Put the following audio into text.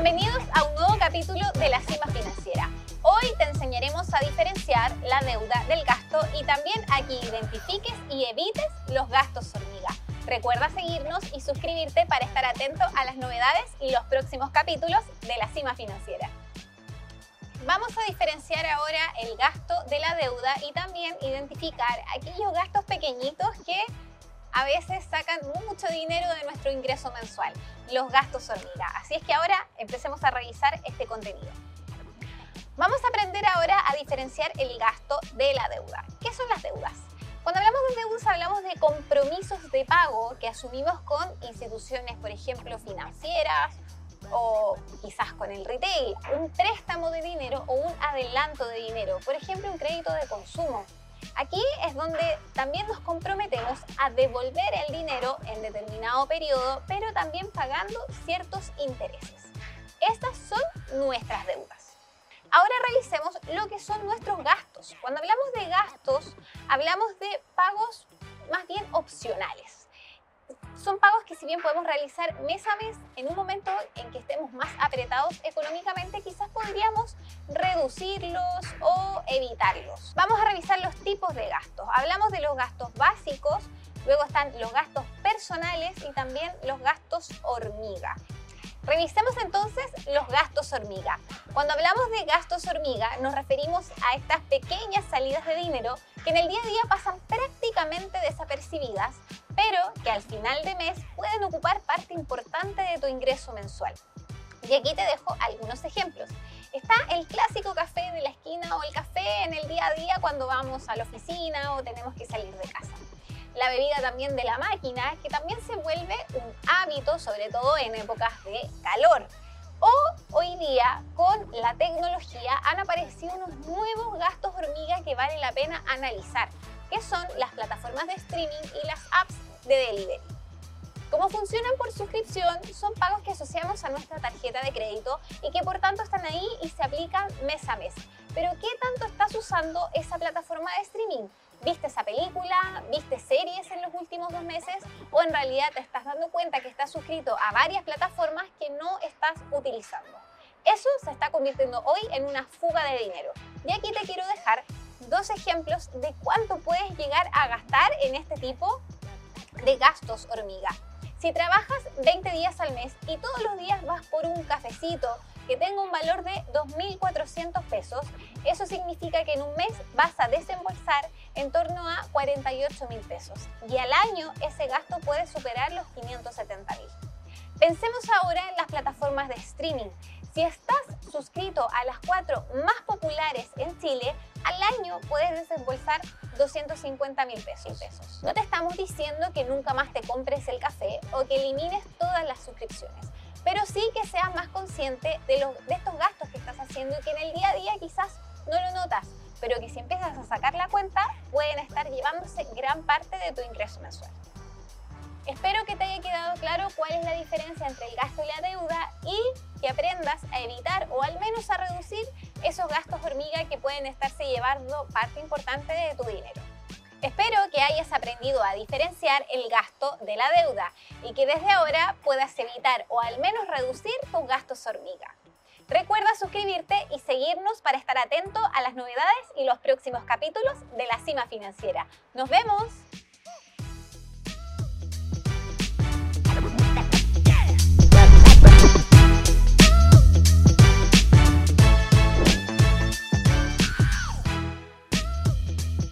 Bienvenidos a un nuevo capítulo de la Cima Financiera. Hoy te enseñaremos a diferenciar la deuda del gasto y también a que identifiques y evites los gastos hormiga. Recuerda seguirnos y suscribirte para estar atento a las novedades y los próximos capítulos de la Cima Financiera. Vamos a diferenciar ahora el gasto de la deuda y también identificar aquellos gastos pequeñitos que a veces sacan mucho dinero de nuestro ingreso mensual, los gastos hormiga. Así es que ahora empecemos a revisar este contenido. Vamos a aprender ahora a diferenciar el gasto de la deuda. ¿Qué son las deudas? Cuando hablamos de deudas hablamos de compromisos de pago que asumimos con instituciones, por ejemplo, financieras o quizás con el retail, un préstamo de dinero o un adelanto de dinero, por ejemplo, un crédito de consumo. Aquí es donde también nos comprometemos a devolver el dinero en determinado periodo, pero también pagando ciertos intereses. Estas son nuestras deudas. Ahora revisemos lo que son nuestros gastos. Cuando hablamos de gastos, hablamos de pagos más bien opcionales son pagos que si bien podemos realizar mes a mes, en un momento en que estemos más apretados económicamente, quizás podríamos reducirlos o evitarlos. Vamos a revisar los tipos de gastos. Hablamos de los gastos básicos, luego están los gastos personales y también los gastos hormiga. Revisemos entonces los gastos hormiga. Cuando hablamos de gastos hormiga nos referimos a estas pequeñas salidas de dinero que en el día a día pasan prácticamente desapercibidas, pero que al final de mes pueden ocupar parte importante de tu ingreso mensual. Y aquí te dejo algunos ejemplos. Está el clásico café de la esquina o el café en el día a día cuando vamos a la oficina o tenemos que salir de casa la bebida también de la máquina, que también se vuelve un hábito, sobre todo en épocas de calor. O hoy día, con la tecnología, han aparecido unos nuevos gastos hormiga que vale la pena analizar, que son las plataformas de streaming y las apps de delivery. Como funcionan por suscripción, son pagos que asociamos a nuestra tarjeta de crédito y que por tanto están ahí y se aplican mes a mes. Pero ¿qué tanto estás usando esa plataforma de streaming? ¿Viste esa película? ¿Viste series en los últimos dos meses? ¿O en realidad te estás dando cuenta que estás suscrito a varias plataformas que no estás utilizando? Eso se está convirtiendo hoy en una fuga de dinero. Y aquí te quiero dejar dos ejemplos de cuánto puedes llegar a gastar en este tipo de gastos hormiga. Si trabajas 20 días al mes y todos los días vas por un cafecito que tenga un valor de 2.400 pesos, eso significa que en un mes vas a desembolsar en torno a 48.000 pesos y al año ese gasto puede superar los 570.000. Pensemos ahora en las plataformas de streaming. Si estás suscrito a las cuatro más populares en Chile, al año puedes desembolsar 250 mil pesos. No te estamos diciendo que nunca más te compres el café o que elimines todas las suscripciones, pero sí que seas más consciente de, los, de estos gastos que estás haciendo y que en el día a día quizás no lo notas, pero que si empiezas a sacar la cuenta pueden estar llevándose gran parte de tu ingreso mensual. Espero que te haya quedado claro cuál es la diferencia entre el gasto y la deuda y que aprendas a evitar o al menos a reducir esos gastos hormiga que pueden estarse llevando parte importante de tu dinero. Espero que hayas aprendido a diferenciar el gasto de la deuda y que desde ahora puedas evitar o al menos reducir tus gastos hormiga. Recuerda suscribirte y seguirnos para estar atento a las novedades y los próximos capítulos de la Cima Financiera. ¡Nos vemos!